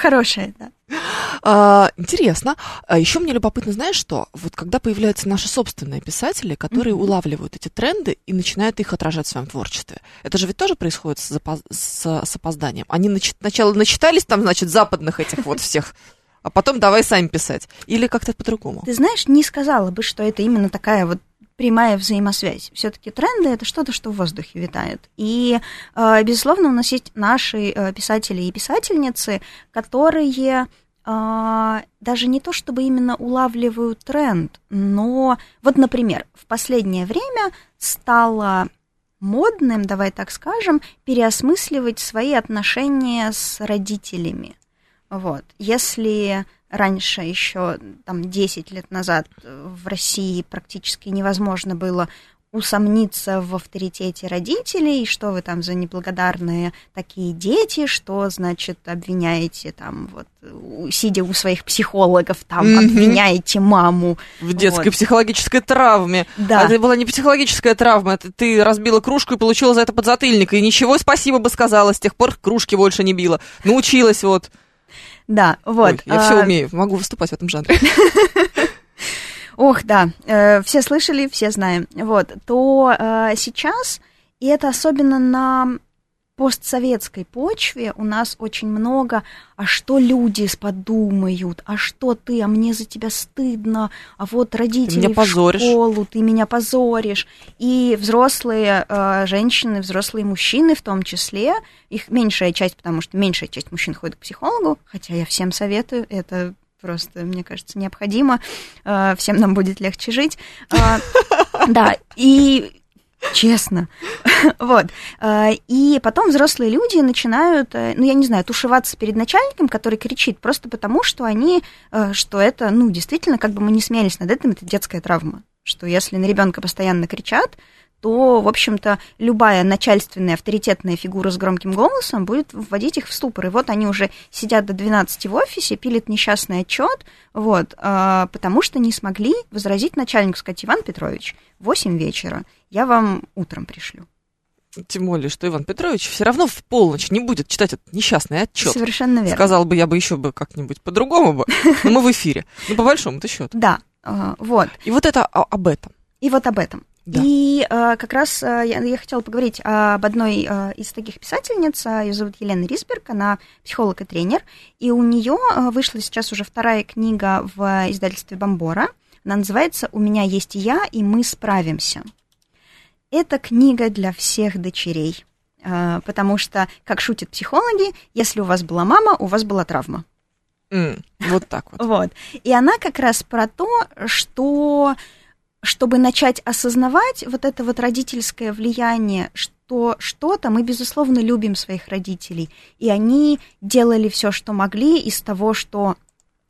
Хорошая, да. А, интересно. А еще мне любопытно, знаешь что? Вот когда появляются наши собственные писатели, которые mm-hmm. улавливают эти тренды и начинают их отражать в своем творчестве. Это же ведь тоже происходит с, запоз... с, с опозданием. Они нач... сначала начитались там, значит, западных этих вот всех а потом давай сами писать. Или как-то по-другому? Ты знаешь, не сказала бы, что это именно такая вот прямая взаимосвязь. Все-таки тренды это что-то, что в воздухе витает. И, э, безусловно, у нас есть наши э, писатели и писательницы, которые э, даже не то чтобы именно улавливают тренд, но вот, например, в последнее время стало модным, давай так скажем, переосмысливать свои отношения с родителями. Вот. Если раньше еще там 10 лет назад в России практически невозможно было усомниться в авторитете родителей, что вы там за неблагодарные такие дети, что, значит, обвиняете там, вот, сидя у своих психологов, там, mm-hmm. обвиняете маму. В детской вот. психологической травме. Да. А это была не психологическая травма, это ты разбила кружку и получила за это подзатыльник, и ничего спасибо бы сказала, с тех пор кружки больше не била. Научилась вот. Да, вот. Ой, я а... все умею, могу выступать в этом жанре. Ох, да, э, все слышали, все знаем. Вот, то э, сейчас, и это особенно на постсоветской почве у нас очень много, а что люди подумают, а что ты, а мне за тебя стыдно, а вот родители в школу, ты меня позоришь. И взрослые э, женщины, взрослые мужчины в том числе, их меньшая часть, потому что меньшая часть мужчин ходит к психологу, хотя я всем советую, это просто, мне кажется, необходимо, э, всем нам будет легче жить. Э, да, и Честно. вот. Э, и потом взрослые люди начинают, э, ну, я не знаю, тушеваться перед начальником, который кричит, просто потому, что они, э, что это, ну, действительно, как бы мы не смеялись над этим, это детская травма. Что если на ребенка постоянно кричат, то, в общем-то, любая начальственная авторитетная фигура с громким голосом будет вводить их в ступор. И вот они уже сидят до 12 в офисе, пилят несчастный отчет, вот, потому что не смогли возразить начальнику, сказать, Иван Петрович, 8 вечера, я вам утром пришлю. Тем более, что Иван Петрович все равно в полночь не будет читать этот несчастный отчет. Совершенно верно. Сказал бы, я бы еще бы как-нибудь по-другому бы, но мы в эфире. Ну, по большому-то счету. Да, а, вот. И вот это об этом. И вот об этом. Да. И э, как раз э, я, я хотела поговорить об одной э, из таких писательниц. Ее зовут Елена Рисберг, она психолог и тренер. И у нее э, вышла сейчас уже вторая книга в издательстве Бомбора. Она называется «У меня есть я, и мы справимся». Это книга для всех дочерей, э, потому что, как шутят психологи, если у вас была мама, у вас была травма. М, Вот так вот. Вот. И она как раз про то, что чтобы начать осознавать вот это вот родительское влияние, что что-то мы, безусловно, любим своих родителей, и они делали все, что могли из того, что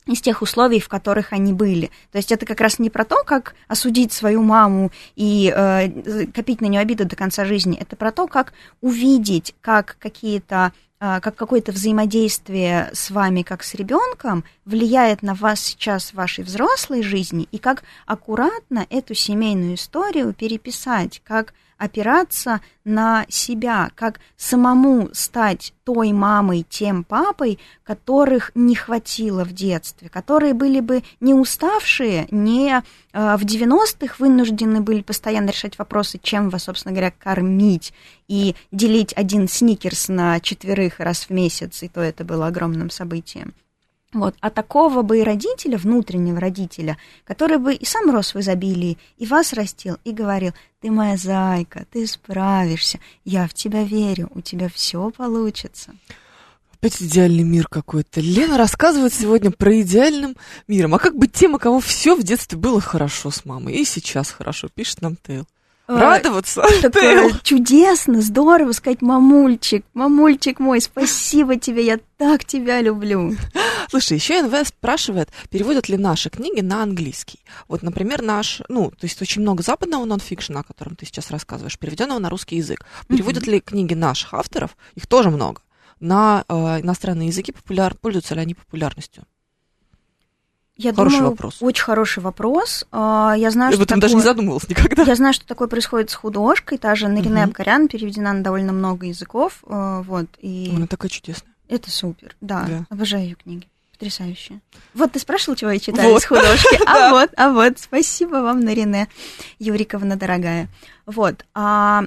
из тех условий, в которых они были. То есть это как раз не про то, как осудить свою маму и э, копить на нее обиды до конца жизни. Это про то, как увидеть, как какие-то э, как какое-то взаимодействие с вами, как с ребенком, влияет на вас сейчас в вашей взрослой жизни, и как аккуратно эту семейную историю переписать, как опираться на себя, как самому стать той мамой, тем папой, которых не хватило в детстве, которые были бы не уставшие, не э, в 90-х вынуждены были постоянно решать вопросы, чем вас, собственно говоря, кормить, и делить один сникерс на четверых раз в месяц, и то это было огромным событием. Вот. А такого бы и родителя, внутреннего родителя, который бы и сам рос в изобилии, и вас растил, и говорил, ты моя зайка, ты справишься, я в тебя верю, у тебя все получится. Опять идеальный мир какой-то. Лена рассказывает сегодня про идеальным миром. А как быть тем, у кого все в детстве было хорошо с мамой, и сейчас хорошо, пишет нам Тейл. Радоваться? Такое чудесно, здорово сказать, мамульчик, мамульчик мой, спасибо тебе, я так тебя люблю. Слушай, еще НВ спрашивает, переводят ли наши книги на английский. Вот, например, наш, ну, то есть очень много западного нонфикшена, о котором ты сейчас рассказываешь, переведенного на русский язык. Переводят ли книги наших авторов, их тоже много, на э, иностранные языки, популяр, пользуются ли они популярностью? Я Хороший думаю, вопрос. очень хороший вопрос. А, Я знаю, Я что об этом такое... даже не задумывалась никогда. Я знаю, что такое происходит с художкой. Та же Нарине. Абгарян переведена на довольно много языков. а, Вот, и Она такая чудесная. это супер. Да, Да. обожаю ее книги. Потрясающие. Вот ты спрашивал, чего я читаю Вот. из художки. А вот, а вот, спасибо вам, Нарине Юриковна, дорогая. Вот. а,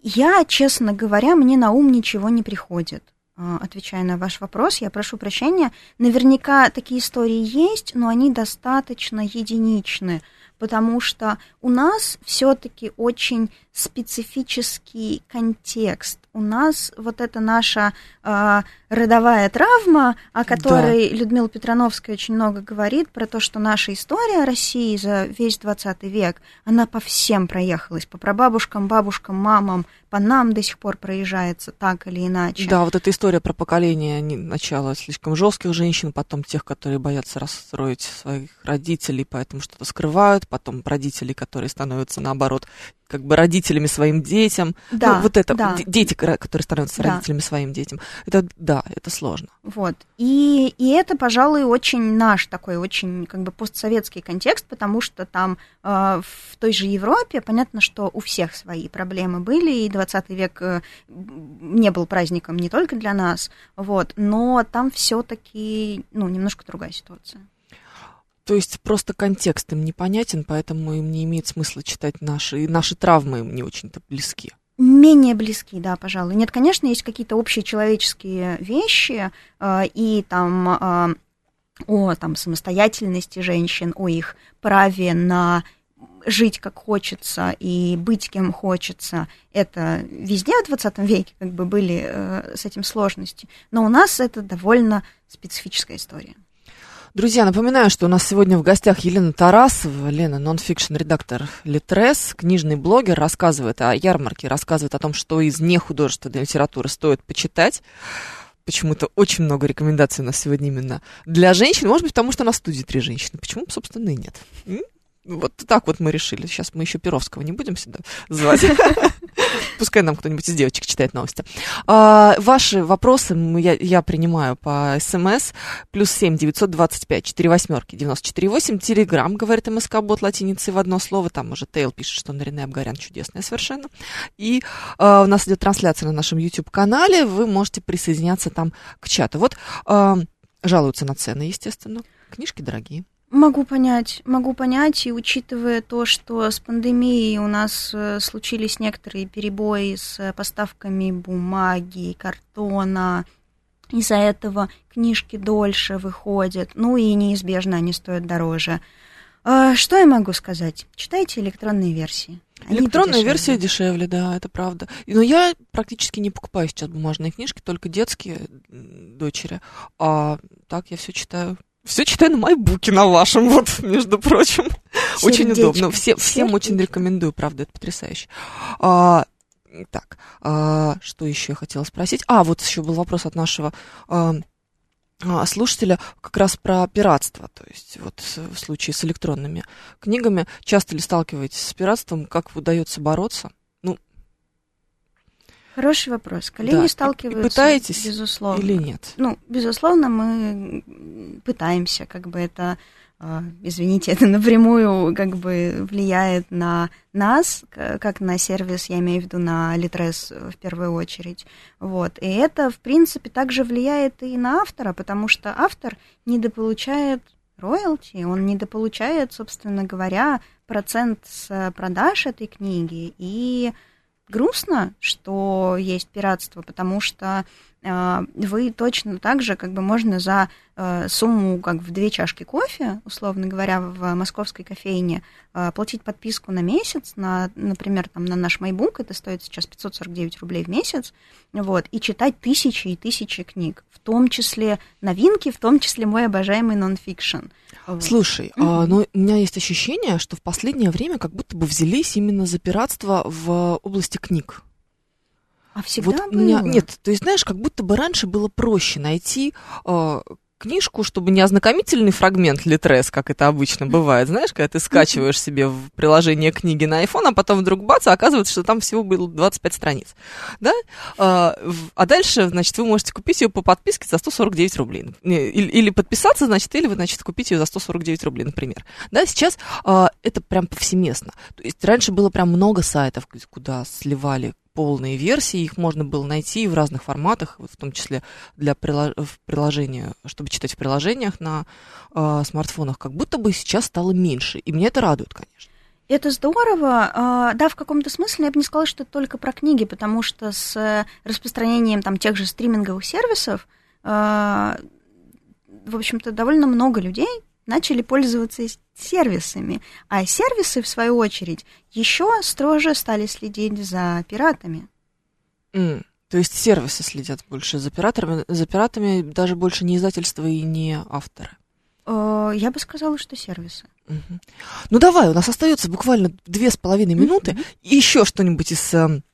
Я, честно говоря, мне на ум ничего не приходит. А, Отвечая на ваш вопрос, я прошу прощения. Наверняка такие истории есть, но они достаточно единичны, потому что у нас все-таки очень специфический контекст. У нас вот эта наша а, родовая травма, о которой Людмила Петрановская очень много говорит, про то, что наша история России за весь 20 век, она по всем проехалась, по прабабушкам, бабушкам, мамам, по нам до сих пор проезжается так или иначе. Да, вот эта история про поколение начала слишком жестких женщин, потом тех, которые боятся расстроить своих родителей, поэтому что-то скрывают, потом родителей, которые становятся наоборот как бы родителями своим детям. Да, ну, вот это да. дети, которые становятся Да. родителями своим детям. Это да, это сложно. Вот. И, и это, пожалуй, очень наш такой, очень как бы постсоветский контекст, потому что там э, в той же Европе понятно, что у всех свои проблемы были, и 20 век э, не был праздником не только для нас, вот, но там все-таки, ну, немножко другая ситуация. То есть просто контекст им непонятен, поэтому им не имеет смысла читать наши, и наши травмы им не очень-то близки. Менее близки, да, пожалуй. Нет, конечно, есть какие-то общие человеческие вещи, э, и там э, о там, самостоятельности женщин, о их праве на жить как хочется и быть кем хочется. Это везде в 20 веке как бы были э, с этим сложности. Но у нас это довольно специфическая история. Друзья, напоминаю, что у нас сегодня в гостях Елена Тарасова, Лена, нонфикшн редактор Литрес, книжный блогер, рассказывает о ярмарке, рассказывает о том, что из нехудожественной литературы стоит почитать. Почему-то очень много рекомендаций у нас сегодня именно для женщин. Может быть, потому что на студии три женщины. Почему, собственно, и нет? Вот так вот мы решили. Сейчас мы еще Перовского не будем сюда звать. Пускай нам кто-нибудь из девочек читает новости. А, ваши вопросы я, я принимаю по СМС. Плюс семь девятьсот двадцать пять четыре восьмерки девяносто четыре восемь. Телеграмм, говорит МСК Бот латиницей в одно слово. Там уже Тейл пишет, что Нарине Абгарян чудесная совершенно. И а, у нас идет трансляция на нашем YouTube-канале. Вы можете присоединяться там к чату. Вот а, жалуются на цены, естественно. Книжки дорогие. Могу понять, могу понять, и учитывая то, что с пандемией у нас э, случились некоторые перебои с э, поставками бумаги, картона, из-за этого книжки дольше выходят, ну и неизбежно они стоят дороже. А, Что я могу сказать? Читайте электронные версии. Они Электронная подешевле. версия дешевле, да, это правда. Но я практически не покупаю сейчас бумажные книжки, только детские дочери. А так я все читаю. Все читаю на майбуке на вашем, вот, между прочим. Очень Сердечко, удобно. Все, всем очень сердечко. рекомендую, правда, это потрясающе. А, так, а, что еще я хотела спросить? А, вот еще был вопрос от нашего а, слушателя как раз про пиратство. То есть вот в случае с электронными книгами. Часто ли сталкиваетесь с пиратством? Как удается бороться? Хороший вопрос. Да, Коллеги и- и сталкиваются, пытаетесь безусловно. Или нет? Ну, безусловно, мы пытаемся, как бы это, а, извините, это напрямую как бы влияет на нас, как на сервис, я имею в виду на Литрес в первую очередь. Вот. И это, в принципе, также влияет и на автора, потому что автор недополучает роялти, он недополучает, собственно говоря, процент с продаж этой книги. И грустно, что есть пиратство, потому что э, вы точно так же, как бы можно за э, сумму, как в две чашки кофе, условно говоря, в московской кофейне, э, платить подписку на месяц, на, например, там, на наш MyBook, это стоит сейчас 549 рублей в месяц, вот, и читать тысячи и тысячи книг, в том числе новинки, в том числе мой обожаемый нонфикшн. Вот. Слушай, а, но у меня есть ощущение, что в последнее время как будто бы взялись именно за пиратство в области книг. А всегда вот было? меня нет, то есть знаешь, как будто бы раньше было проще найти э, книжку, чтобы не ознакомительный фрагмент Литрес, как это обычно бывает, знаешь, когда ты скачиваешь себе в приложение книги на iPhone, а потом вдруг бац, а оказывается, что там всего было 25 страниц, да? А, а дальше, значит, вы можете купить ее по подписке за 149 рублей. Или подписаться, значит, или вы, значит, купить ее за 149 рублей, например. Да, сейчас а, это прям повсеместно. То есть раньше было прям много сайтов, куда сливали полные версии, их можно было найти в разных форматах, в том числе для приложения, чтобы читать в приложениях на э, смартфонах, как будто бы сейчас стало меньше, и меня это радует, конечно. Это здорово. А, Да, в каком-то смысле я бы не сказала, что это только про книги, потому что с э, распространением там тех же стриминговых сервисов, а, в общем-то, довольно много людей начали пользоваться сервисами, а сервисы, в свою очередь, еще строже стали следить за пиратами. М, То есть сервисы следят больше за пираторами, за пиратами даже больше не издательства и не авторы. Э, Я бы сказала, что сервисы. Мгм. Ну давай, у нас остается буквально две с половиной минуты. И еще что-нибудь из эм,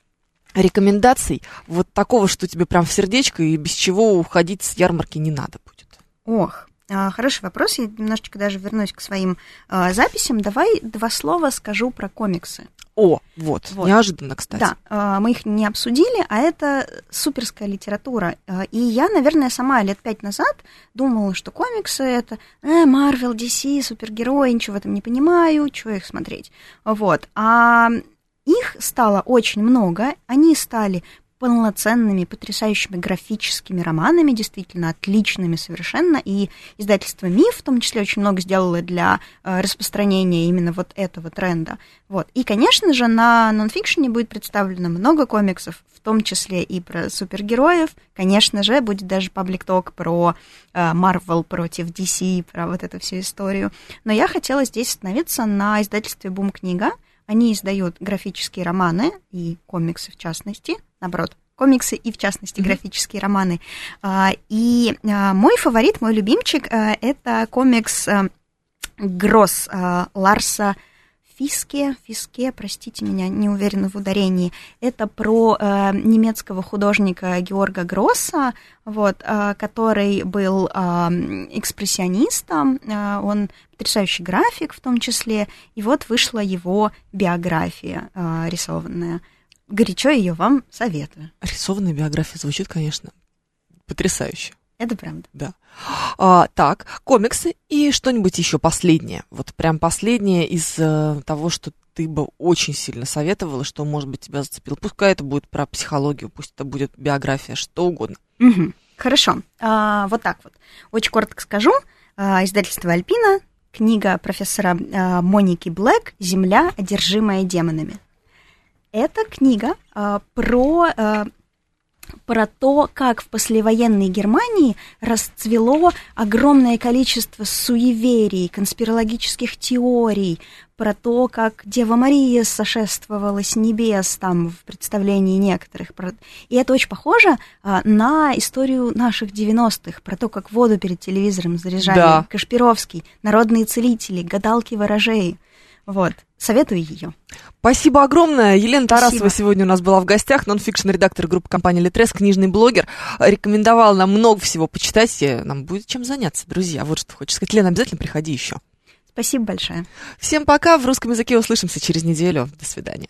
рекомендаций, вот такого, что тебе прям в сердечко и без чего уходить с ярмарки не надо будет. Ох, хороший вопрос. Я немножечко даже вернусь к своим а, записям. Давай два слова скажу про комиксы. О, вот, Вот. неожиданно, кстати. Да, а, мы их не обсудили, а это суперская литература. А, И я, наверное, сама лет пять назад думала, что комиксы это э, Марвел, DC, супергерои, ничего в этом не понимаю, чего их смотреть. Вот. А их стало очень много, они стали полноценными, потрясающими графическими романами, действительно отличными совершенно, и издательство «Миф» в том числе очень много сделало для э, распространения именно вот этого тренда. Вот. И, конечно же, на нонфикшене будет представлено много комиксов, в том числе и про супергероев. Конечно же, будет даже паблик-ток про э, Marvel против DC, про вот эту всю историю. Но я хотела здесь остановиться на издательстве «Бум-книга». Они издают графические романы и комиксы в частности, наоборот, комиксы и в частности Мгм. графические романы. А, И а, мой фаворит, мой любимчик, а, это комикс а, Гросс а, Ларса Фиске, Фиске, простите меня, не уверена в ударении. Это про э, немецкого художника Георга Гросса, вот, э, который был э, экспрессионистом, э, он потрясающий график в том числе, и вот вышла его биография э, рисованная. Горячо ее вам советую. Рисованная биография звучит, конечно, потрясающе. Это правда. Да. А, так, комиксы и что-нибудь еще последнее. Вот прям последнее из э, того, что ты бы очень сильно советовала, что, может быть, тебя зацепило. Пускай это будет про психологию, пусть это будет биография, что угодно. Мгм. Хорошо. А, вот так вот. Очень коротко скажу. А, издательство Альпина, книга профессора а, Моники Блэк «Земля, одержимая демонами». Это книга а, про, а, про то, как в послевоенной Германии расцвело огромное количество суеверий, конспирологических теорий, про то, как Дева Мария сошествовала с небес там в представлении некоторых. И это очень похоже а, на историю наших 90-х, про то, как воду перед телевизором заряжали. Да. Кашпировский, народные целители, гадалки ворожей. Вот, советую ее. Спасибо огромное. Елена Спасибо. Тарасова сегодня у нас была в гостях, нонфикшн-редактор группы компании «Литрес», книжный блогер. Рекомендовал нам много всего почитать, и нам будет чем заняться, друзья. Вот что хочешь сказать. Лена, обязательно приходи еще. Спасибо большое. Всем пока. В русском языке услышимся через неделю. До свидания.